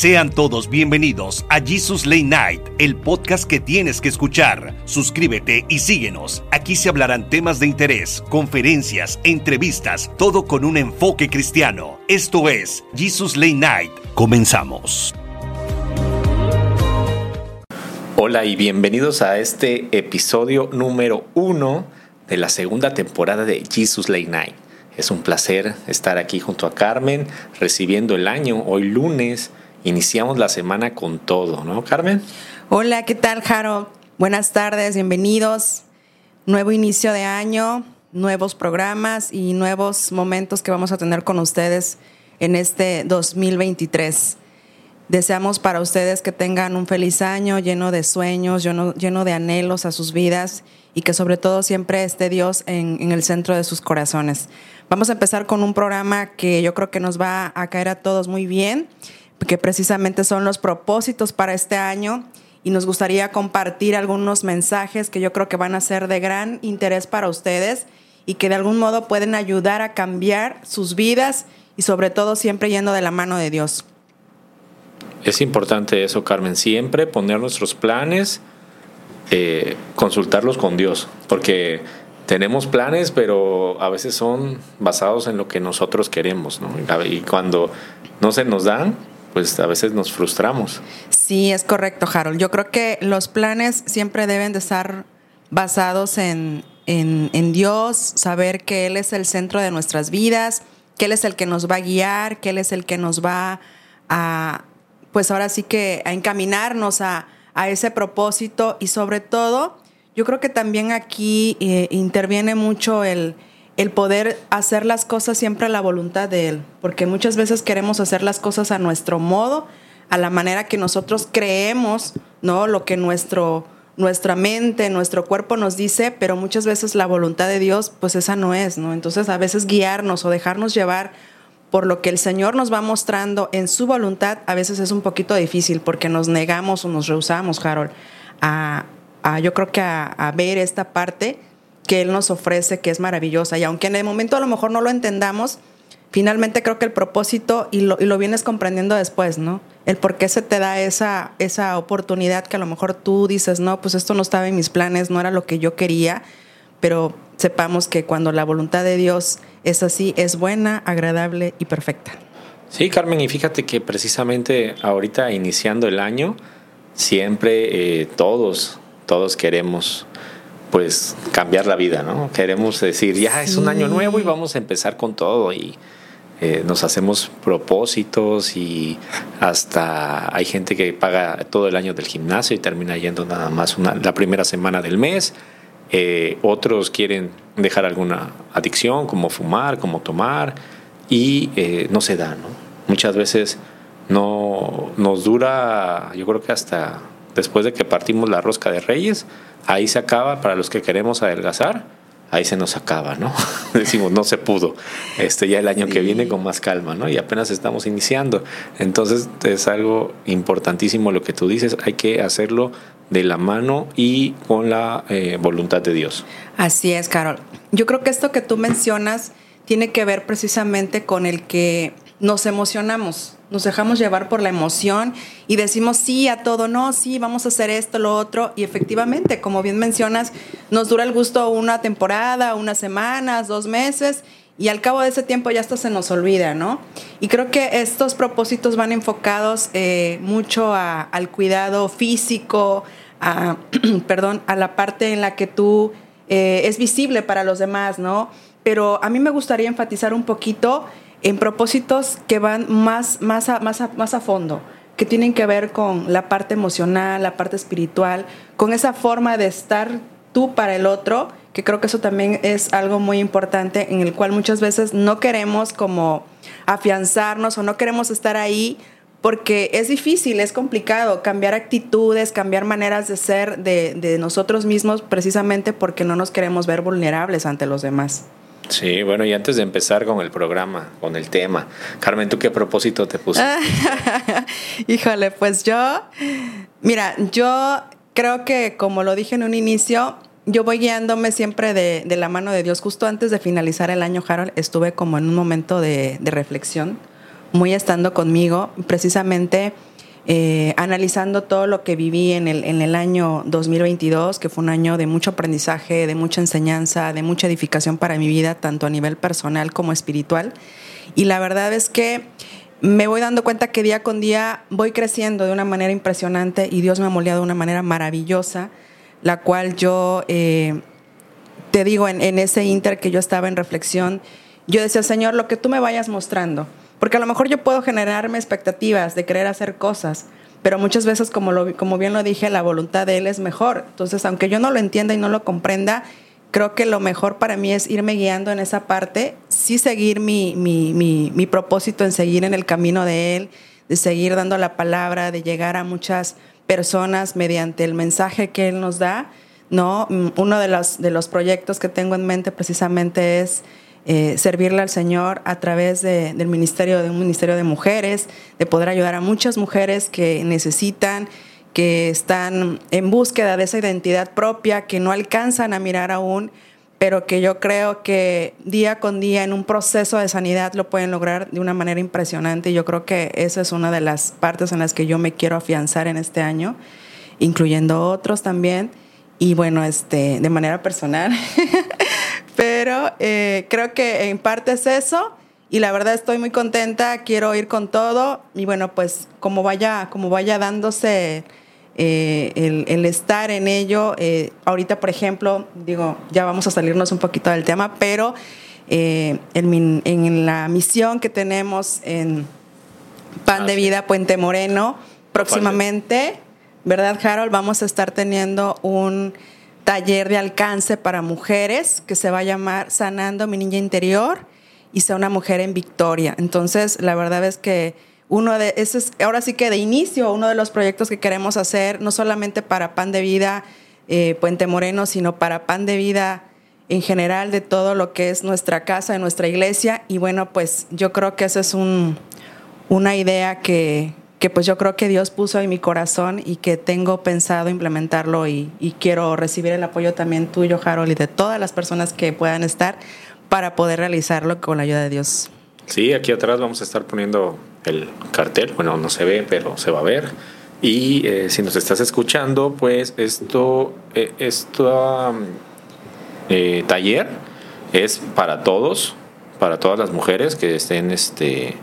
Sean todos bienvenidos a Jesus Late Night, el podcast que tienes que escuchar. Suscríbete y síguenos. Aquí se hablarán temas de interés, conferencias, entrevistas, todo con un enfoque cristiano. Esto es Jesus Late Night. Comenzamos. Hola y bienvenidos a este episodio número uno de la segunda temporada de Jesus Late Night. Es un placer estar aquí junto a Carmen, recibiendo el año hoy lunes iniciamos la semana con todo, ¿no, Carmen? Hola, ¿qué tal, Jaro? Buenas tardes, bienvenidos. Nuevo inicio de año, nuevos programas y nuevos momentos que vamos a tener con ustedes en este 2023. Deseamos para ustedes que tengan un feliz año lleno de sueños, lleno, de anhelos a sus vidas y que sobre todo siempre esté Dios en, el centro de sus corazones. Vamos a empezar con un programa que yo creo que nos va a caer a todos muy bien que precisamente son los propósitos para este año y nos gustaría compartir algunos mensajes que yo creo que van a ser de gran interés para ustedes y que de algún modo pueden ayudar a cambiar sus vidas y sobre todo siempre yendo de la mano de Dios. Es importante eso, Carmen, siempre poner nuestros planes, eh, consultarlos con Dios, porque tenemos planes, pero a veces son basados en lo que nosotros queremos, ¿no? Y cuando no se nos dan, pues a veces nos frustramos. Sí, es correcto, Harold. Yo creo que los planes siempre deben de estar basados en, en, Dios, saber que Él es el centro de nuestras vidas, que Él es el que nos va a guiar, que Él es el que nos va a, pues ahora sí que a encaminarnos a, a ese propósito y sobre todo, yo creo que también aquí eh, interviene mucho el, el poder hacer las cosas siempre a la voluntad de Él, porque muchas veces queremos hacer las cosas a nuestro modo, a la manera que nosotros creemos, ¿no? Lo que nuestro, nuestra mente, nuestro cuerpo nos dice, pero muchas veces la voluntad de Dios, pues esa no es, ¿no? Entonces a veces guiarnos o dejarnos llevar por lo que el Señor nos va mostrando en su voluntad, a veces es un poquito difícil porque nos negamos o nos rehusamos, Harold, a, yo creo que a, a ver esta parte que Él nos ofrece, que es maravillosa. Y aunque en el momento a lo mejor no lo entendamos, finalmente creo que el propósito, y lo, y lo vienes comprendiendo después, ¿no? El por qué se te da esa, esa oportunidad que a lo mejor tú dices, no, pues esto no estaba en mis planes, no era lo que yo quería, pero sepamos que cuando la voluntad de Dios es así, es buena, agradable y perfecta. Sí, Carmen, y fíjate que precisamente ahorita iniciando el año, siempre eh, todos, todos queremos pues cambiar la vida, ¿no? Queremos decir, ya es un año nuevo y vamos a empezar con todo y eh, nos hacemos propósitos y hasta hay gente que paga todo el año del gimnasio y termina yendo nada más una, la primera semana del mes. Eh, otros quieren dejar alguna adicción como fumar, como tomar y eh, no se da, ¿no? Muchas veces no nos dura, yo creo que hasta después de que partimos la rosca de Reyes, ahí se acaba para los que queremos adelgazar, ahí se nos acaba, ¿no? Decimos, no se pudo. Este, ya el año que viene con más calma, ¿no? Y apenas estamos iniciando. Entonces es algo importantísimo lo que tú dices, hay que hacerlo de la mano y con la eh, voluntad de Dios. Así es, Carol. Yo creo que esto que tú mencionas tiene que ver precisamente con el que nos emocionamos, nos dejamos llevar por la emoción y decimos sí a todo, no, sí, vamos a hacer esto, lo otro, y efectivamente, como bien mencionas, nos dura el gusto una temporada, unas semanas, dos meses, y al cabo de ese tiempo ya hasta se nos olvida, ¿no? Y creo que estos propósitos van enfocados eh, mucho al cuidado físico, a, perdón, a la parte en la que tú eh, es visible para los demás, ¿no? Pero a mí me gustaría enfatizar un poquito en propósitos que van más, más, a, más, más a fondo, que tienen que ver con la parte emocional, la parte espiritual, con esa forma de estar tú para el otro, que creo que eso también es algo muy importante en el cual muchas veces no queremos como afianzarnos o no queremos estar ahí porque es difícil, es complicado cambiar actitudes, cambiar maneras de ser de, de nosotros mismos precisamente porque no nos queremos ver vulnerables ante los demás. Sí, bueno, y antes de empezar con el programa, con el tema, Carmen, ¿tú qué propósito te pusiste? Híjole, pues yo, mira, yo creo que como lo dije en un inicio, yo voy guiándome siempre de, de, la mano de Dios. Justo antes de finalizar el año, Harold, estuve como en un momento de, de reflexión, muy estando conmigo. Precisamente eh, analizando todo lo que viví en el, en el año 2022, que fue un año de mucho aprendizaje, de mucha enseñanza, de mucha edificación para mi vida, tanto a nivel personal como espiritual. Y la verdad es que me voy dando cuenta que día con día voy creciendo de una manera impresionante y Dios me ha moldeado de una manera maravillosa, la cual yo, eh, te digo, en, en, ese inter que yo estaba en reflexión, yo decía, Señor, lo que tú me vayas mostrando, porque a lo mejor yo puedo generarme expectativas de querer hacer cosas, pero muchas veces, como, lo, como bien lo dije, la voluntad de Él es mejor. Entonces, aunque yo no lo entienda y no lo comprenda, creo que lo mejor para mí es irme guiando en esa parte, sí seguir mi, mi, mi, mi, propósito en seguir en el camino de Él, de seguir dando la palabra, de llegar a muchas personas mediante el mensaje que Él nos da. ¿no? Uno de los, de los proyectos que tengo en mente precisamente es eh, servirle al Señor a través de, del ministerio, de un ministerio de mujeres, de poder ayudar a muchas mujeres que necesitan que están en búsqueda de esa identidad propia, que no alcanzan a mirar aún, pero que yo creo que día con día en un proceso de sanidad lo pueden lograr de una manera impresionante. Y yo creo que esa es una de las partes en las que yo me quiero afianzar en este año, incluyendo otros también. Y bueno, este, de manera personal. pero eh, creo que en parte es eso y la verdad estoy muy contenta, quiero ir con todo y bueno, pues como vaya, como vaya dándose eh, el, el, estar en ello. Eh, ahorita, por ejemplo, digo, ya vamos a salirnos un poquito del tema, pero en, en, la misión que tenemos en Pan ah, de Vida Puente Moreno, próximamente, ¿verdad, Harold? Vamos a estar teniendo un taller de alcance para mujeres que se va a llamar Sanando mi niña interior y sea una mujer en victoria. Entonces, la verdad es que uno de, ese es, ahora sí que de inicio, uno de los proyectos que queremos hacer, no solamente para Pan de Vida eh, Puente Moreno, sino para Pan de Vida en general de todo lo que es nuestra casa, de nuestra iglesia. Y bueno, pues yo creo que esa es un, una idea que, que, pues yo creo que Dios puso en mi corazón y que tengo pensado implementarlo y, y quiero recibir el apoyo también tuyo, Harold, y de todas las personas que puedan estar para poder realizarlo con la ayuda de Dios. Sí, aquí atrás vamos a estar poniendo el cartel. Bueno, no se ve, pero se va a ver. Y eh, si nos estás escuchando, pues esto, eh, esto eh, taller es para todos, para todas las mujeres que estén este,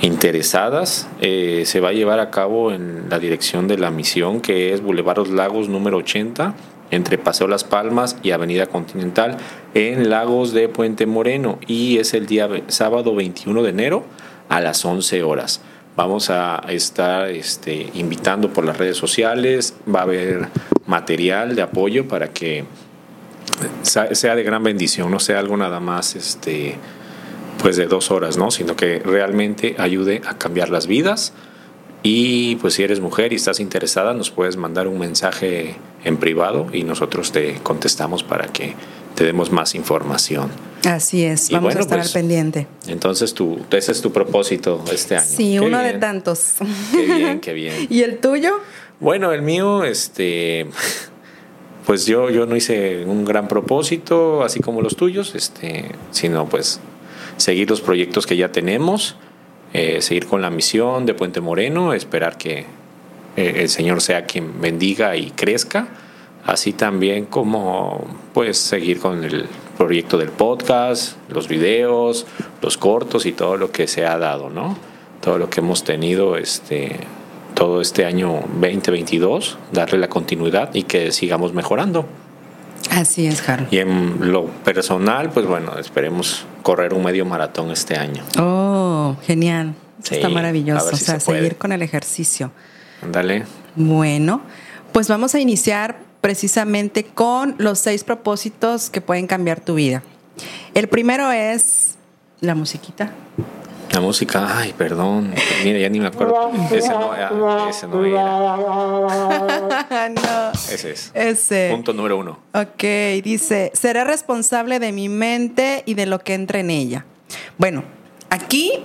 interesadas. Eh, se va a llevar a cabo en la dirección de la misión, que es Boulevard Los Lagos número 80 entre Paseo Las Palmas y Avenida Continental en Lagos de Puente Moreno y es el día sábado 21 de enero a las 11 horas. Vamos a estar este, invitando por las redes sociales, va a haber material de apoyo para que sea de gran bendición, no sea algo nada más este, pues de dos horas, ¿no? sino que realmente ayude a cambiar las vidas y pues si eres mujer y estás interesada, nos puedes mandar un mensaje en privado y nosotros te contestamos para que te demos más información. Así es, vamos a estar al pues, pendiente. Entonces tú, ese es tu propósito este año. Sí, uno de tantos. Qué bien, qué bien. ¿Y el tuyo? Bueno, el mío, este, pues yo, yo no hice un gran propósito, así como los tuyos, este, sino pues seguir los proyectos que ya tenemos eh, seguir con la misión de Puente Moreno, esperar que eh, el Señor sea quien bendiga y crezca, así también como pues seguir con el proyecto del podcast, los videos, los cortos y todo lo que se ha dado, ¿no? Todo lo que hemos tenido este todo este año 2022, darle la continuidad y que sigamos mejorando. Así es, Jaro. Y en lo personal, pues bueno, esperemos correr un medio maratón este año. Oh, genial. Está maravilloso. o sea, seguir con el ejercicio. Dale. Bueno, pues vamos a iniciar precisamente con los seis propósitos que pueden cambiar tu vida. El primero es la musiquita. La música, ay, perdón. Mira, ya ni me acuerdo. Ese no, ese no era. no. Ese es. Ese. Punto número uno. Ok, dice, seré responsable de mi mente y de lo que entra en ella. Bueno, aquí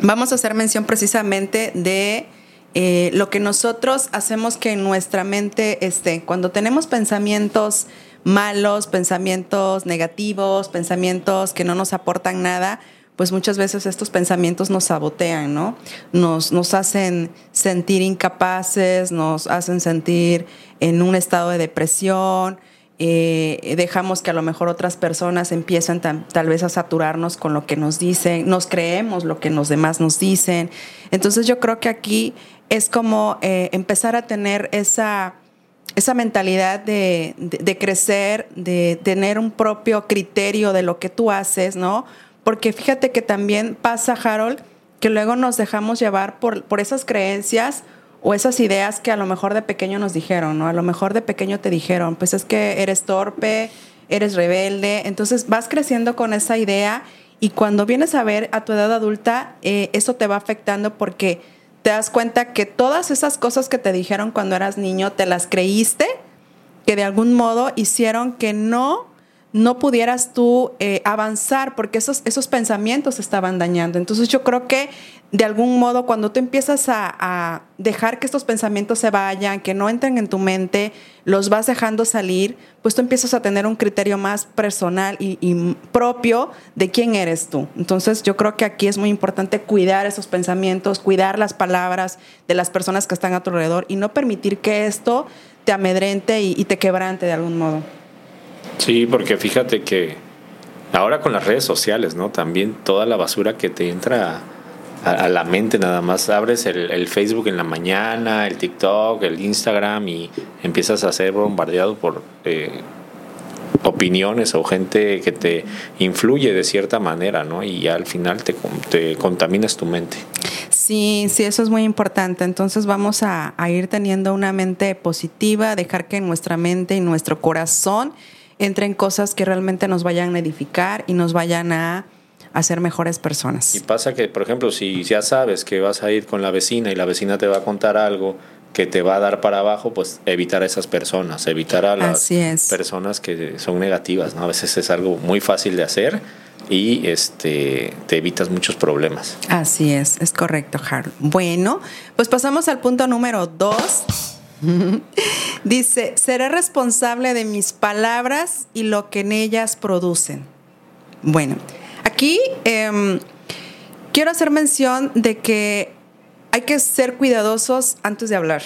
vamos a hacer mención precisamente de eh, lo que nosotros hacemos que en nuestra mente esté. Cuando tenemos pensamientos malos, pensamientos negativos, pensamientos que no nos aportan nada, pues muchas veces estos pensamientos nos sabotean, ¿no? Nos, nos hacen sentir incapaces, nos hacen sentir en un estado de depresión, eh, dejamos que a lo mejor otras personas empiezan tal vez a saturarnos con lo que nos dicen, nos creemos lo que los demás nos dicen. Entonces yo creo que aquí es como eh, empezar a tener esa, esa mentalidad de, de, crecer, de tener un propio criterio de lo que tú haces, ¿no? Porque fíjate que también pasa, Harold, que luego nos dejamos llevar por, por esas creencias o esas ideas que a lo mejor de pequeño nos dijeron, ¿no? A lo mejor de pequeño te dijeron, pues es que eres torpe, eres rebelde, entonces vas creciendo con esa idea y cuando vienes a ver a tu edad adulta, eh, eso te va afectando porque te das cuenta que todas esas cosas que te dijeron cuando eras niño, te las creíste, que de algún modo hicieron que no no pudieras tú eh, avanzar porque esos, esos pensamientos estaban dañando. Entonces yo creo que de algún modo cuando tú empiezas a, dejar que estos pensamientos se vayan, que no entren en tu mente, los vas dejando salir, pues tú empiezas a tener un criterio más personal y, y propio de quién eres tú. Entonces yo creo que aquí es muy importante cuidar esos pensamientos, cuidar las palabras de las personas que están a tu alrededor y no permitir que esto te amedrente y te quebrante de algún modo. Sí, porque fíjate que ahora con las redes sociales, ¿no? También toda la basura que te entra a, la mente, nada más abres el, Facebook en la mañana, el TikTok, el Instagram y empiezas a ser bombardeado por eh, opiniones o gente que te influye de cierta manera, ¿no? Y al final te, te contaminas tu mente. Sí, sí, eso es muy importante. Entonces vamos a ir teniendo una mente positiva, dejar que nuestra mente y nuestro corazón entren cosas que realmente nos vayan a edificar y nos vayan a hacer mejores personas. Y pasa que, por ejemplo, si ya sabes que vas a ir con la vecina y la vecina te va a contar algo que te va a dar para abajo, pues evitar a esas personas, evitar a las personas que son negativas, ¿no? A veces es algo muy fácil de hacer y este te evitas muchos problemas. Así es, es correcto, Harold. Bueno, pues pasamos al punto número dos Dice, seré responsable de mis palabras y lo que en ellas producen. Bueno, aquí em, quiero hacer mención de que hay que ser cuidadosos antes de hablar,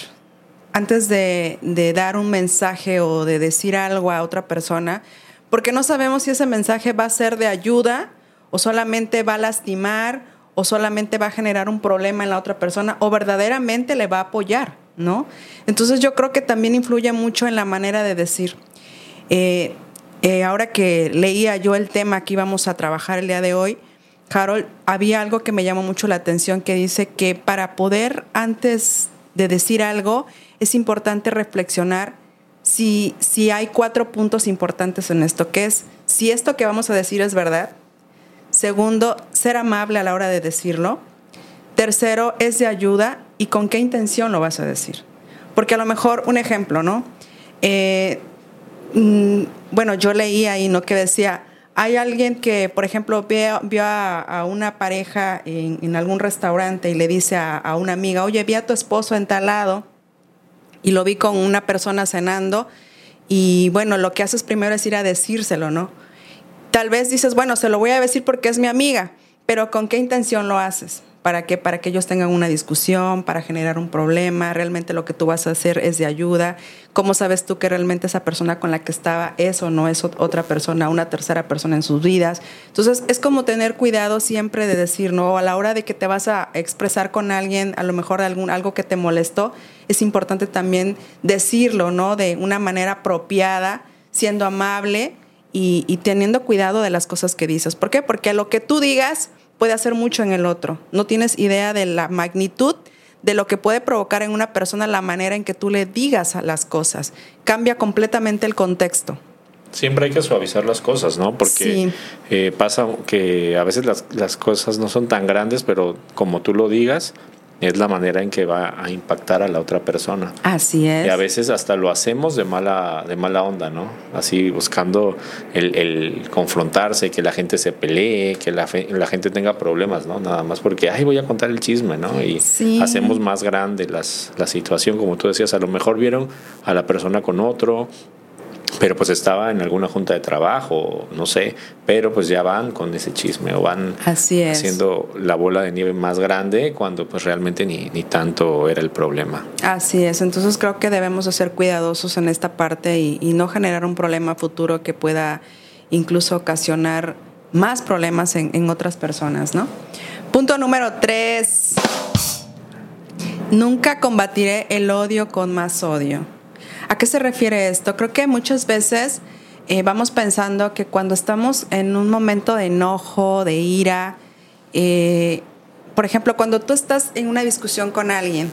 antes de, de dar un mensaje o de decir algo a otra persona, porque no sabemos si ese mensaje va a ser de ayuda o solamente va a lastimar o solamente va a generar un problema en la otra persona o verdaderamente le va a apoyar. ¿No? Entonces yo creo que también influye mucho en la manera de decir. Eh, eh, ahora que leía yo el tema que íbamos a trabajar el día de hoy, Carol, había algo que me llamó mucho la atención que dice que para poder antes de decir algo es importante reflexionar si, si hay cuatro puntos importantes en esto, que es si esto que vamos a decir es verdad. Segundo, ser amable a la hora de decirlo. Tercero, es de ayuda y con qué intención lo vas a decir. Porque a lo mejor, un ejemplo, ¿no? Eh, mm, bueno, yo leí ahí, ¿no? Que decía, hay alguien que, por ejemplo, vio, vio a, una pareja en, algún restaurante y le dice a, a, una amiga, oye, vi a tu esposo en tal lado y lo vi con una persona cenando y bueno, lo que haces primero es ir a decírselo, ¿no? Tal vez dices, bueno, se lo voy a decir porque es mi amiga, pero ¿con qué intención lo haces? ¿Para que Para que ellos tengan una discusión, para generar un problema. Realmente lo que tú vas a hacer es de ayuda. ¿Cómo sabes tú que realmente esa persona con la que estaba es o no es otra persona, una tercera persona en sus vidas? Entonces, es como tener cuidado siempre de decir, ¿no? A la hora de que te vas a expresar con alguien, a lo mejor algún, algo que te molestó, es importante también decirlo, ¿no? De una manera apropiada, siendo amable y, y teniendo cuidado de las cosas que dices. ¿Por qué? Porque lo que tú digas puede hacer mucho en el otro. No tienes idea de la magnitud de lo que puede provocar en una persona la manera en que tú le digas a las cosas. Cambia completamente el contexto. Siempre hay que suavizar las cosas, ¿no? Porque eh, pasa que a veces las, las cosas no son tan grandes, pero como tú lo digas, es la manera en que va a impactar a la otra persona. Así es. Y a veces hasta lo hacemos de mala, de mala onda, ¿no? Así buscando el, el confrontarse, que la gente se pelee, que la, la, gente tenga problemas, ¿no? Nada más porque, ay, voy a contar el chisme, ¿no? Y hacemos más grande las, la situación, como tú decías, a lo mejor vieron a la persona con otro, pero pues estaba en alguna junta de trabajo, no sé, pero pues ya van con ese chisme o van haciendo la bola de nieve más grande cuando pues realmente ni, ni tanto era el problema. Así es, entonces creo que debemos de ser cuidadosos en esta parte y, y no generar un problema futuro que pueda incluso ocasionar más problemas en, en otras personas, ¿no? Punto número tres. Nunca combatiré el odio con más odio. ¿A qué se refiere esto? Creo que muchas veces eh, vamos pensando que cuando estamos en un momento de enojo, de ira, eh, por ejemplo, cuando tú estás en una discusión con alguien,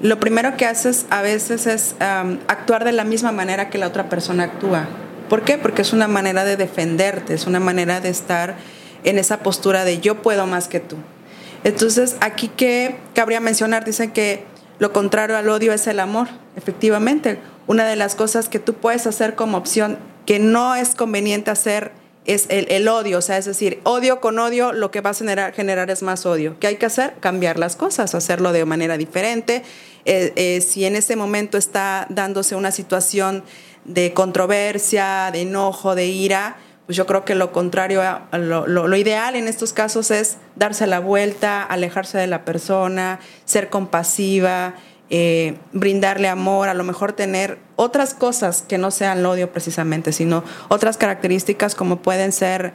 lo primero que haces a veces es actuar de la misma manera que la otra persona actúa. ¿Por qué? Porque es una manera de defenderte, es una manera de estar en esa postura de yo puedo más que tú. Entonces, aquí que cabría mencionar, dicen que lo contrario al odio es el amor, efectivamente una de las cosas que tú puedes hacer como opción que no es conveniente hacer es el, odio, o sea, es decir, odio con odio lo que va a generar, generar es más odio. ¿Qué hay que hacer? Cambiar las cosas, hacerlo de manera diferente. Eh, eh, si en ese momento está dándose una situación de controversia, de enojo, de ira, pues yo creo que lo contrario, lo, lo, ideal en estos casos es darse la vuelta, alejarse de la persona, ser compasiva, eh, brindarle amor, a lo mejor tener otras cosas que no sean el odio precisamente, sino otras características como pueden ser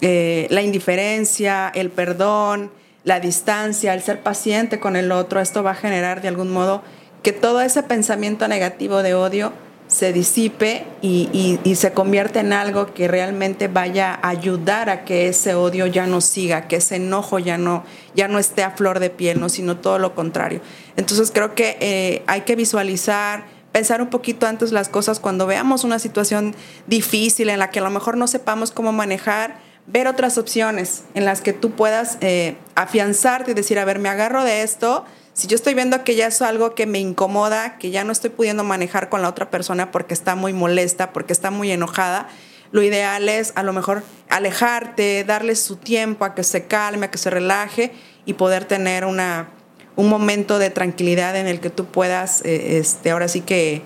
eh, la indiferencia, el perdón, la distancia, el ser paciente con el otro. Esto va a generar de algún modo que todo ese pensamiento negativo de odio se disipe y, se convierte en algo que realmente vaya a ayudar a que ese odio ya no siga, que ese enojo ya no, ya no esté a flor de piel, ¿no? sino todo lo contrario. Entonces creo que eh, hay que visualizar, pensar un poquito antes las cosas cuando veamos una situación difícil en la que a lo mejor no sepamos cómo manejar, ver otras opciones en las que tú puedas eh, afianzarte y decir, a ver, me agarro de esto si yo estoy viendo que ya es algo que me incomoda, que ya no estoy pudiendo manejar con la otra persona porque está muy molesta, porque está muy enojada, lo ideal es a lo mejor alejarte, darle su tiempo a que se calme, a que se relaje y poder tener una, un momento de tranquilidad en el que tú puedas, eh, este, ahora sí que,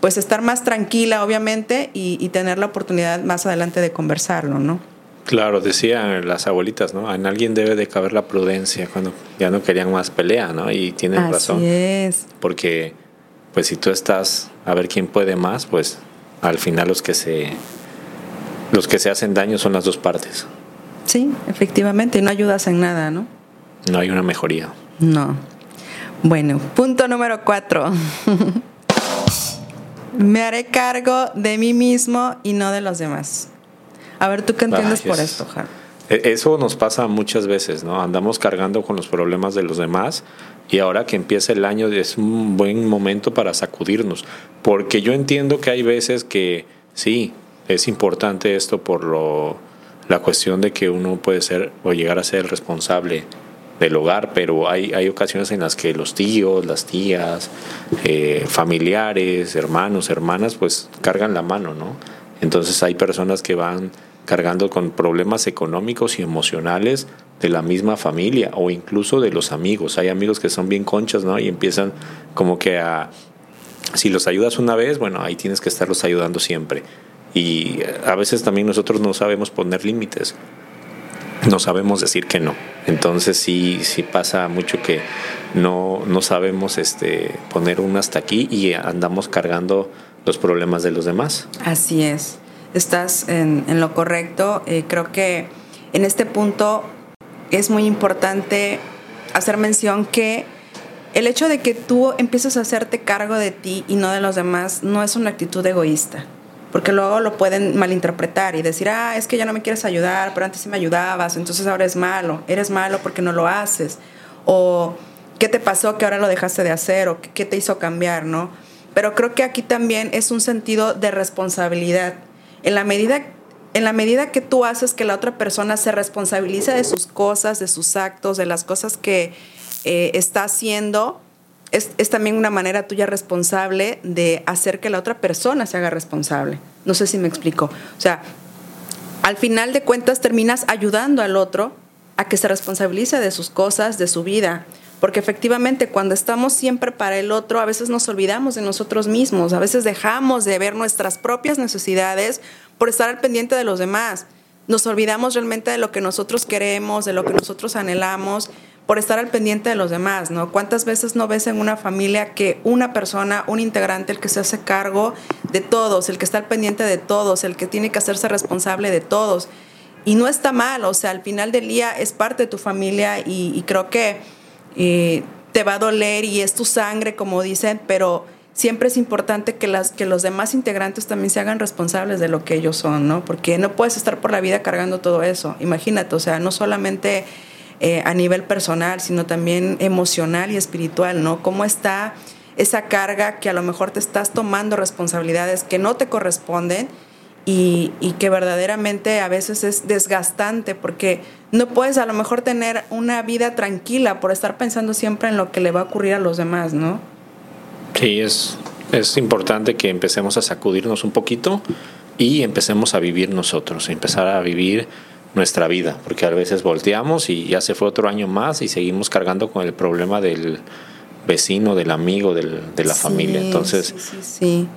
pues estar más tranquila, obviamente, y, y tener la oportunidad más adelante de conversarlo, ¿no? Claro, decían las abuelitas, ¿no? En alguien debe de caber la prudencia cuando ya no querían más pelea, ¿no? Y tienen Así razón. Es. Porque, pues si tú estás a ver quién puede más, pues al final los que se los que se hacen daño son las dos partes. Sí, efectivamente, y no ayudas en nada, ¿no? No hay una mejoría. No. Bueno, punto número cuatro. Me haré cargo de mí mismo y no de los demás. A ver, ¿tú qué entiendes por esto, Jar? E, eso nos pasa muchas veces, ¿no? Andamos cargando con los problemas de los demás y ahora que empieza el año es un buen momento para sacudirnos, porque yo entiendo que hay veces que sí, es importante esto por lo, la cuestión de que uno puede ser o llegar a ser responsable del hogar, pero hay, hay ocasiones en las que los tíos, las tías, eh, familiares, hermanos, hermanas, pues cargan la mano, ¿no? Entonces hay personas que van cargando con problemas económicos y emocionales de la misma familia o incluso de los amigos. Hay amigos que son bien conchas, ¿no? Y empiezan como que a, si los ayudas una vez, bueno, ahí tienes que estarlos ayudando siempre. Y a veces también nosotros no sabemos poner límites, no sabemos decir que no. Entonces sí, sí pasa mucho que no, no sabemos este, poner un hasta aquí y andamos cargando los problemas de los demás. Así es estás en, lo correcto. Eh, creo que en este punto es muy importante hacer mención que el hecho de que tú empieces a hacerte cargo de ti y no de los demás no es una actitud egoísta, porque luego lo pueden malinterpretar y decir, ah, es que ya no me quieres ayudar, pero antes sí me ayudabas, entonces ahora es malo, eres malo porque no lo haces, o qué te pasó que ahora lo dejaste de hacer, o qué te hizo cambiar, ¿no? Pero creo que aquí también es un sentido de responsabilidad en la medida en la medida que tú haces que la otra persona se responsabilice de sus cosas, de sus actos, de las cosas que eh, está haciendo, es, también una manera tuya responsable de hacer que la otra persona se haga responsable. No sé si me explico. O sea, al final de cuentas terminas ayudando al otro a que se responsabilice de sus cosas, de su vida. Porque efectivamente cuando estamos siempre para el otro, a veces nos olvidamos de nosotros mismos, a veces dejamos de ver nuestras propias necesidades por estar al pendiente de los demás. Nos olvidamos realmente de lo que nosotros queremos, de lo que nosotros anhelamos, por estar al pendiente de los demás, ¿no? ¿Cuántas veces no ves en una familia que una persona, un integrante, el que se hace cargo de todos, el que está al pendiente de todos, el que tiene que hacerse responsable de todos? Y no está mal, o sea, al final del día es parte de tu familia y creo que te va a doler y es tu sangre, como dicen, pero siempre es importante que, las, que los demás integrantes también se hagan responsables de lo que ellos son, ¿no? Porque no puedes estar por la vida cargando todo eso. Imagínate, o sea, no solamente eh, a nivel personal, sino también emocional y espiritual, ¿no? ¿Cómo está esa carga que a lo mejor te estás tomando responsabilidades que no te corresponden? Y, que verdaderamente a veces es desgastante porque no puedes a lo mejor tener una vida tranquila por estar pensando siempre en lo que le va a ocurrir a los demás, ¿no? Sí, es, es importante que empecemos a sacudirnos un poquito y empecemos a vivir nosotros, empezar a vivir nuestra vida, porque a veces volteamos y ya se fue otro año más y seguimos cargando con el problema del vecino, del amigo, del, de la familia. Entonces,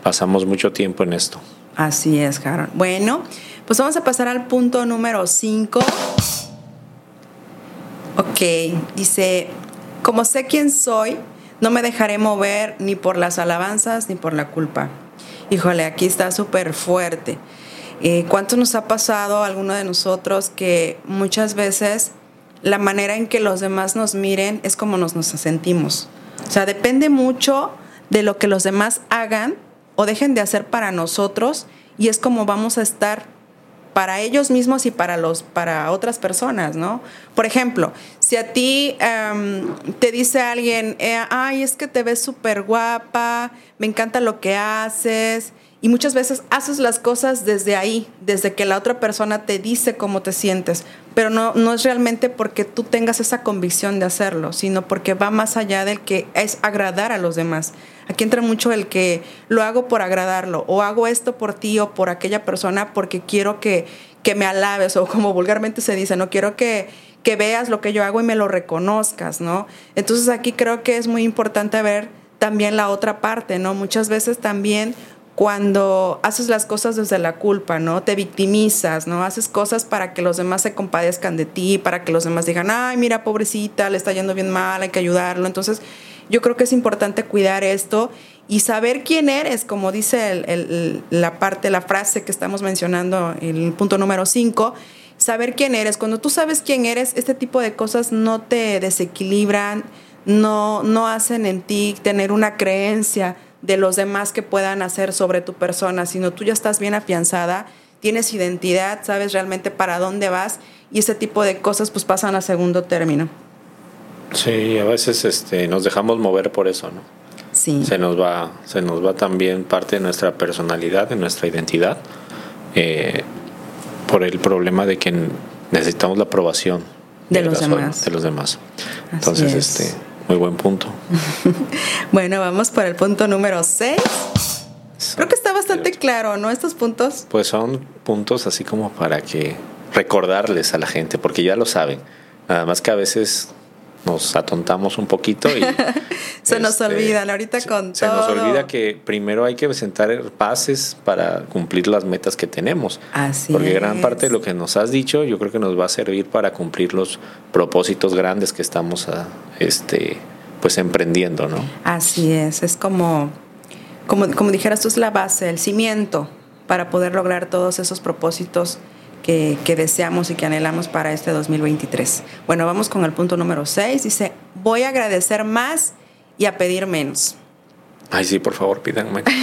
pasamos mucho tiempo en esto. Así es, Harold. Bueno, pues vamos a pasar al punto número 5. Ok, dice, como sé quién soy, no me dejaré mover ni por las alabanzas ni por la culpa. Híjole, aquí está súper fuerte. Eh, ¿Cuánto nos ha pasado a alguno de nosotros que muchas veces la manera en que los demás nos miren es como nos, nos sentimos? O sea, depende mucho de lo que los demás hagan o dejen de hacer para nosotros y es como vamos a estar para ellos mismos y para los para otras personas, ¿no? Por ejemplo, si a ti em, te dice alguien, eh, ay, es que te ves súper guapa, me encanta lo que haces, y muchas veces haces las cosas desde ahí, desde que la otra persona te dice cómo te sientes, pero no, no es realmente porque tú tengas esa convicción de hacerlo, sino porque va más allá del que es agradar a los demás. Aquí entra mucho el que lo hago por agradarlo, o hago esto por ti o por aquella persona porque quiero que, que me alabes, o como vulgarmente se dice, no quiero que, que veas lo que yo hago y me lo reconozcas, ¿no? Entonces aquí creo que es muy importante ver también la otra parte, ¿no? Muchas veces también cuando haces las cosas desde la culpa, ¿no? Te victimizas, ¿no? Haces cosas para que los demás se compadezcan de ti, para que los demás digan, ay, mira, pobrecita, le está yendo bien mal, hay que ayudarlo. Entonces, yo creo que es importante cuidar esto y saber quién eres, como dice la parte, la frase que estamos mencionando, el punto número 5, saber quién eres. Cuando tú sabes quién eres, este tipo de cosas no te desequilibran, no, no hacen en ti tener una creencia de los demás que puedan hacer sobre tu persona, sino tú ya estás bien afianzada, tienes identidad, sabes realmente para dónde vas y ese tipo de cosas pues pasan a segundo término. Sí, a veces este, nos dejamos mover por eso, ¿no? Sí. Se nos va, se nos va también parte de nuestra personalidad, de nuestra identidad, eh, por el problema de que necesitamos la aprobación de, los demás. De los demás. Entonces, este, muy buen punto. bueno, vamos por el punto número 6. Creo que está bastante claro, ¿no? Estos puntos. Pues son puntos así como para que recordarles a la gente, porque ya lo saben. Nada más que a veces nos atontamos un poquito y se nos este, olvidan ahorita con se nos olvida que primero hay que presentar pases para cumplir las metas que tenemos. Así porque gran parte de lo que nos has dicho yo creo que nos va a servir para cumplir los propósitos grandes que estamos a, ah, este pues emprendiendo no así es. Es como como como dijeras tú es la base el cimiento para poder lograr todos esos propósitos que, deseamos y que anhelamos para este 2023. Bueno, vamos con el punto número 6. Dice, voy a agradecer más y a pedir menos. Ay, sí, por favor, pidan menos.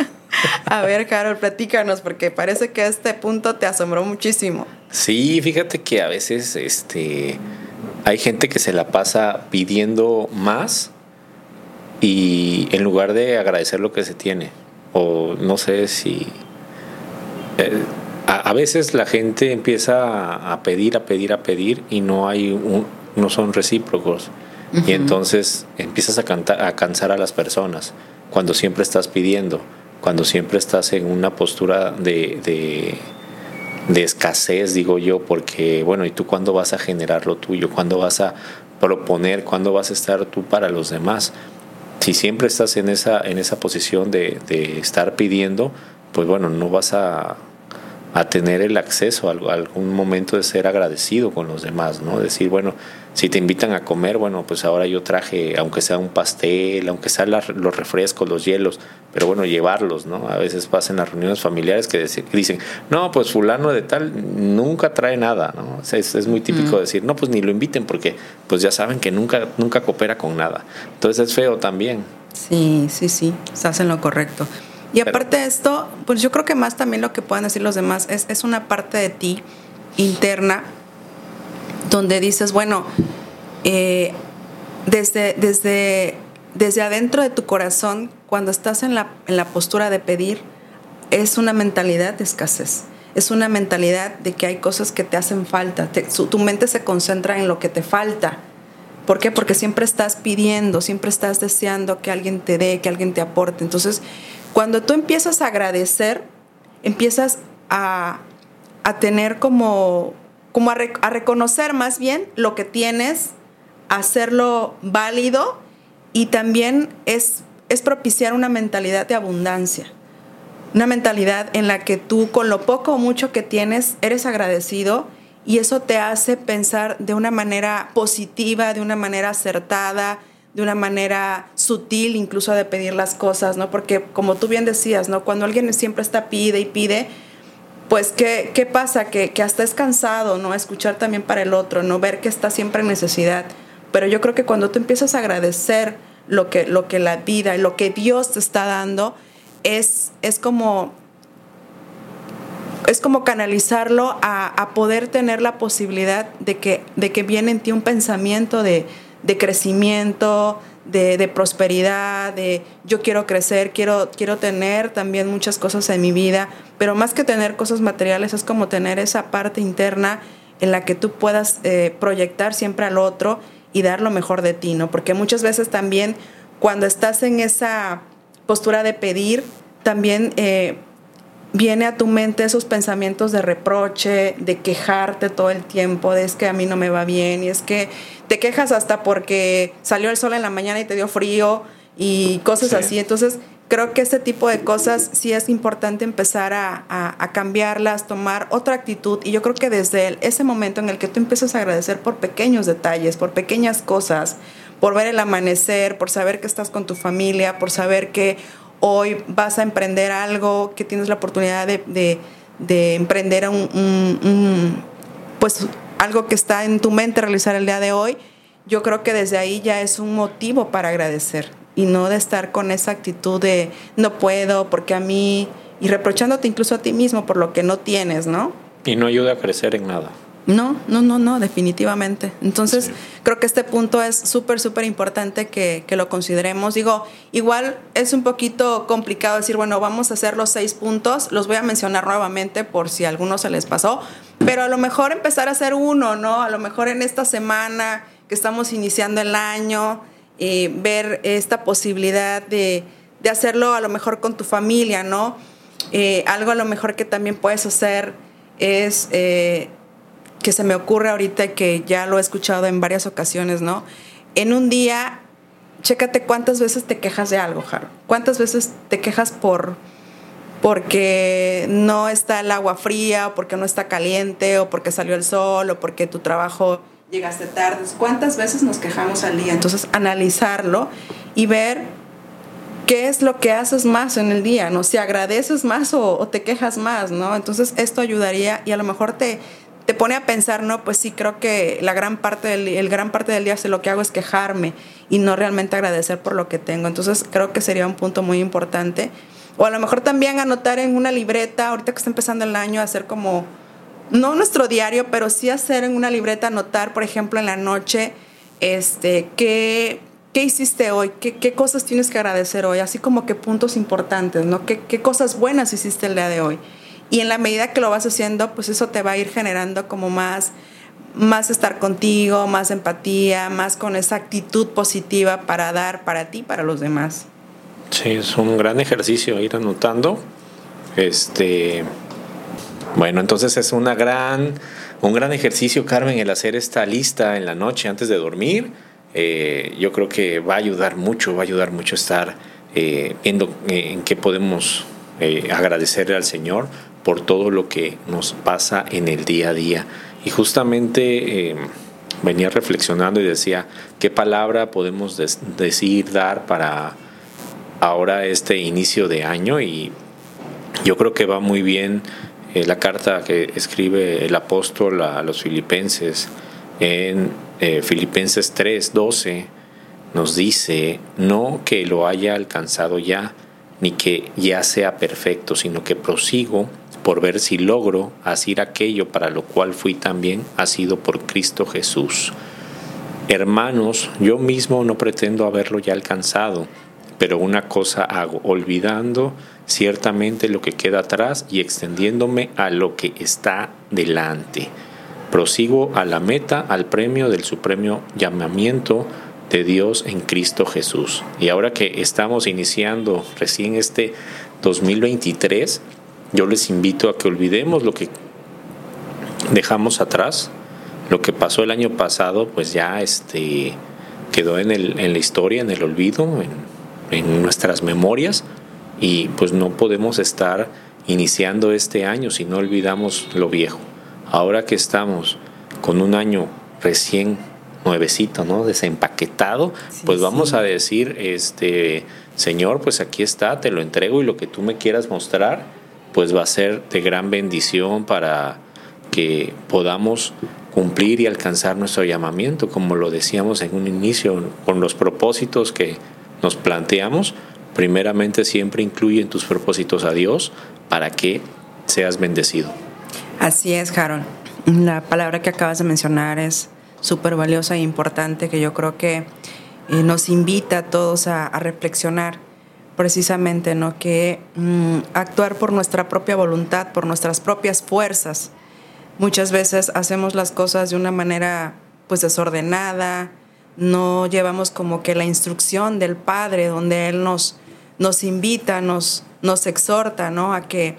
a ver, Carol, platícanos, porque parece que este punto te asombró muchísimo. Sí, fíjate que a veces este, hay gente que se la pasa pidiendo más y en lugar de agradecer lo que se tiene. O no sé si... Eh, a, veces la gente empieza a, pedir, a pedir, a pedir y no hay no son recíprocos. Y entonces empiezas a, a cansar a las personas cuando siempre estás pidiendo, cuando siempre estás en una postura de, de escasez, digo yo, porque, bueno, ¿y tú cuándo vas a generar lo tuyo? ¿Cuándo vas a proponer? ¿Cuándo vas a estar tú para los demás? Si siempre estás en esa, en esa posición de, de estar pidiendo, pues bueno, no vas a, a tener el acceso a, algún momento de ser agradecido con los demás, ¿no? Decir, bueno, si te invitan a comer, bueno, pues ahora yo traje, aunque sea un pastel, aunque sean los refrescos, los hielos, pero bueno, llevarlos, ¿no? A veces pasan las reuniones familiares que dicen, no, pues fulano de tal nunca trae nada, ¿no? es, muy típico decir, no, pues ni lo inviten porque pues ya saben que nunca, nunca coopera con nada. Entonces es feo también. Sí, sí, sí, se hacen lo correcto. Y aparte de esto, pues yo creo que más también lo que puedan decir los demás es, es una parte de ti interna donde dices, bueno, eh, desde, desde, desde adentro de tu corazón, cuando estás en la, en la postura de pedir, es una mentalidad de escasez. Es una mentalidad de que hay cosas que te hacen falta. tu mente se concentra en lo que te falta. ¿Por qué? Porque siempre estás pidiendo, siempre estás deseando que alguien te dé, que alguien te aporte. Entonces, cuando tú empiezas a agradecer, empiezas a, tener como, como a, reconocer más bien lo que tienes, hacerlo válido y también es, es propiciar una mentalidad de abundancia. Una mentalidad en la que tú con lo poco o mucho que tienes eres agradecido y eso te hace pensar de una manera positiva, de una manera acertada, de una manera sutil incluso de pedir las cosas, ¿no? Porque como tú bien decías, ¿no? Cuando alguien siempre está pide y pide, pues ¿qué, qué pasa? Que, que, hasta es cansado, ¿no? Escuchar también para el otro, ¿no? Ver que está siempre en necesidad. Pero yo creo que cuando tú empiezas a agradecer lo que, lo que la vida lo que Dios te está dando, es, es como es como canalizarlo a, a, poder tener la posibilidad de que, de que viene en ti un pensamiento de, de crecimiento, de, prosperidad, de yo quiero crecer, quiero, quiero tener también muchas cosas en mi vida, pero más que tener cosas materiales es como tener esa parte interna en la que tú puedas eh, proyectar siempre al otro y dar lo mejor de ti, ¿no? Porque muchas veces también cuando estás en esa postura de pedir, también eh, viene a tu mente esos pensamientos de reproche, de quejarte todo el tiempo, de es que a mí no me va bien y es que te quejas hasta porque salió el sol en la mañana y te dio frío y cosas así. Entonces, creo que este tipo de cosas sí es importante empezar a, cambiarlas, tomar otra actitud. Y yo creo que desde ese momento en el que tú empiezas a agradecer por pequeños detalles, por pequeñas cosas, por ver el amanecer, por saber que estás con tu familia, por saber que hoy vas a emprender algo, que tienes la oportunidad de, emprender un, pues algo que está en tu mente realizar el día de hoy, yo creo que desde ahí ya es un motivo para agradecer y no de estar con esa actitud de no puedo porque a mí y reprochándote incluso a ti mismo por lo que no tienes, ¿no? Y no ayuda a crecer en nada. No, no, no, no, definitivamente. Entonces, creo que este punto es súper, súper importante que, que, lo consideremos. Digo, igual es un poquito complicado decir, bueno, vamos a hacer los seis puntos. Los voy a mencionar nuevamente por si a alguno se les pasó. Pero a lo mejor empezar a hacer uno, ¿no? A lo mejor en esta semana que estamos iniciando el año, eh, ver esta posibilidad de, de, hacerlo a lo mejor con tu familia, ¿no? Eh, algo a lo mejor que también puedes hacer es... Eh, que se me ocurre ahorita que ya lo he escuchado en varias ocasiones, ¿no? En un día, chécate cuántas veces te quejas de algo, Jaro. ¿Cuántas veces te quejas por porque no está el agua fría, o porque no está caliente, o porque salió el sol, o porque tu trabajo llegaste tarde? ¿Cuántas veces nos quejamos al día? Entonces, analizarlo y ver qué es lo que haces más en el día, ¿no? Si agradeces más o, o te quejas más, ¿no? Entonces, esto ayudaría y a lo mejor te te pone a pensar, no, pues sí, creo que la gran parte del, el gran parte del día lo que hago es quejarme y no realmente agradecer por lo que tengo. Entonces creo que sería un punto muy importante. O a lo mejor también anotar en una libreta, ahorita que está empezando el año, hacer como, no nuestro diario, pero sí hacer en una libreta, anotar, por ejemplo, en la noche, este, qué, qué hiciste hoy, ¿Qué, qué cosas tienes que agradecer hoy, así como que puntos importantes, ¿no? ¿Qué, qué cosas buenas hiciste el día de hoy? Y en la medida que lo vas haciendo, pues eso te va a ir generando como más, más estar contigo, más empatía, más con esa actitud positiva para dar para ti, para los demás. Sí, es un gran ejercicio ir anotando. Este Bueno, entonces es una gran, un gran ejercicio, Carmen, el hacer esta lista en la noche antes de dormir. Eh, yo creo que va a ayudar mucho, va a ayudar mucho estar eh, viendo eh, en qué podemos agradecerle al Señor por todo lo que nos pasa en el día a día. Y justamente venía reflexionando y decía, ¿qué palabra podemos decir, dar para ahora este inicio de año? Y yo creo que va muy bien eh, la carta que escribe el apóstol a los filipenses en eh, Filipenses 3, 12 nos dice, no que lo haya alcanzado ya, ni que ya sea perfecto, sino que prosigo por ver si logro hacer aquello para lo cual fui también sido por Cristo Jesús. Hermanos, yo mismo no pretendo haberlo ya alcanzado, pero una cosa hago, olvidando ciertamente lo que queda atrás y extendiéndome a lo que está delante. Prosigo a la meta, al premio del supremo llamamiento de Dios en Cristo Jesús. Y ahora que estamos iniciando recién este 2023, yo les invito a que olvidemos lo que dejamos atrás, lo que pasó el año pasado, pues ya este, quedó en, el, en la historia, en el olvido, en, en nuestras memorias y pues no podemos estar iniciando este año si no olvidamos lo viejo. Ahora que estamos con un año recién nuevecito, ¿no? Desempaquetado, pues vamos a decir, este, Señor, pues aquí está, te lo entrego y lo que tú me quieras mostrar, pues va a ser de gran bendición para que podamos cumplir y alcanzar nuestro llamamiento, como lo decíamos en un inicio, con los propósitos que nos planteamos, primeramente siempre incluye en tus propósitos a Dios para que seas bendecido. Así es, Harold. La palabra que acabas de mencionar es súper valiosa e importante que yo creo que eh, nos invita a todos a, reflexionar precisamente, ¿no? Que mm, actuar por nuestra propia voluntad, por nuestras propias fuerzas. Muchas veces hacemos las cosas de una manera pues desordenada, no llevamos como que la instrucción del Padre donde Él nos, nos invita, nos, nos exhorta, ¿no? A que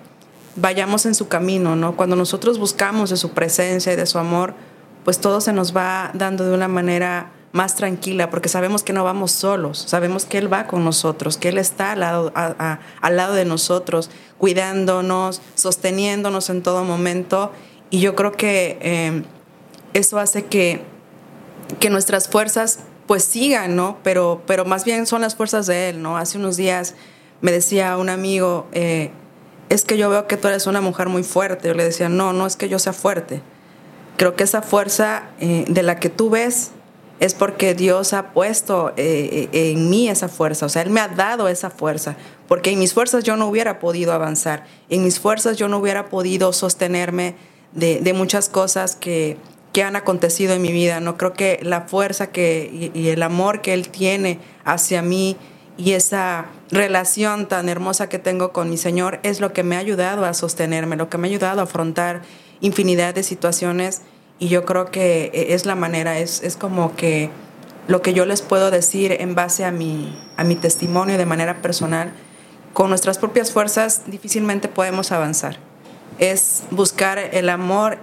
vayamos en su camino, ¿no? Cuando nosotros buscamos de su presencia y de su amor, pues todo se nos va dando de una manera más tranquila, porque sabemos que no vamos solos, sabemos que Él va con nosotros, que Él está al lado, al lado de nosotros, cuidándonos, sosteniéndonos en todo momento. Y yo creo que eh, eso hace que, que nuestras fuerzas pues sigan, ¿no? Pero, pero más bien son las fuerzas de Él, ¿no? Hace unos días me decía un amigo, eh, es que yo veo que tú eres una mujer muy fuerte. Yo le decía, no, no es que yo sea fuerte. Creo que esa fuerza eh, de la que tú ves es porque Dios ha puesto eh, en mí esa fuerza, o sea, Él me ha dado esa fuerza, porque en mis fuerzas yo no hubiera podido avanzar, en mis fuerzas yo no hubiera podido sostenerme de, muchas cosas que, que han acontecido en mi vida. No creo que la fuerza que, y, el amor que Él tiene hacia mí y esa relación tan hermosa que tengo con mi Señor es lo que me ha ayudado a sostenerme, lo que me ha ayudado a afrontar infinidad de situaciones y yo creo que e, es la manera, es, es como que lo que yo les puedo decir en base a mi, a mi testimonio de manera personal, con nuestras propias fuerzas difícilmente podemos avanzar. Es buscar el amor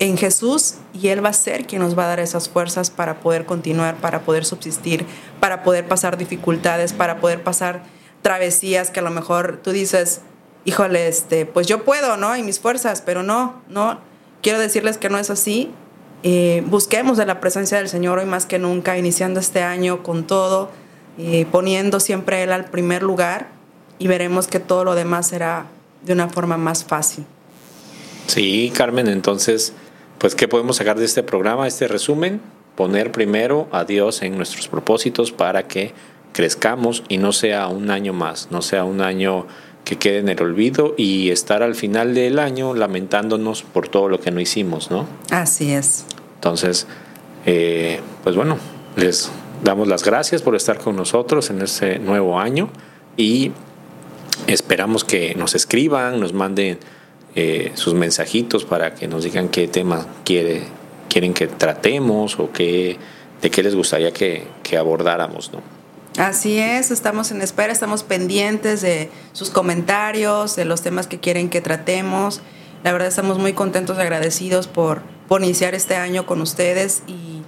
en Jesús y Él va a ser quien nos va a dar esas fuerzas para poder continuar, para poder subsistir, para poder pasar dificultades, para poder pasar travesías que a lo mejor tú dices, híjole, este, pues yo puedo, ¿no? Y mis fuerzas, pero no, no. Quiero decirles que no es así. Eh, busquemos de la presencia del Señor hoy más que nunca, iniciando este año con todo, eh, poniendo siempre Él al primer lugar y veremos que todo lo demás será de una forma más fácil. Sí, Carmen, entonces pues, ¿qué podemos sacar de este programa, este resumen? Poner primero a Dios en nuestros propósitos para que crezcamos y no sea un año más, no sea un año que quede en el olvido y estar al final del año lamentándonos por todo lo que no hicimos, ¿no? Así es. Entonces, eh, pues bueno, les damos las gracias por estar con nosotros en este nuevo año y esperamos que nos escriban, nos manden eh, sus mensajitos para que nos digan qué tema quiere, quieren que tratemos o qué, de qué les gustaría que, que abordáramos, ¿no? Así es, estamos en espera, estamos pendientes de sus comentarios, de los temas que quieren que tratemos La verdad estamos muy contentos agradecidos por, por iniciar este año con ustedes y,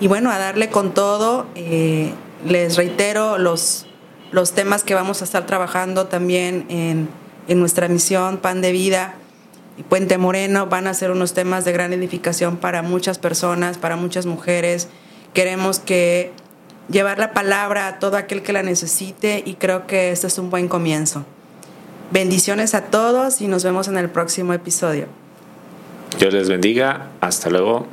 y bueno, a darle con todo. Eh, les reitero los, los temas que vamos a estar trabajando también en, en nuestra misión Pan de Vida y Puente Moreno. Van a ser unos temas de gran edificación para muchas personas, para muchas mujeres. Queremos que llevar la palabra a todo aquel que la necesite y creo que este es un buen comienzo. Bendiciones a todos y nos vemos en el próximo episodio. Dios les bendiga. Hasta luego.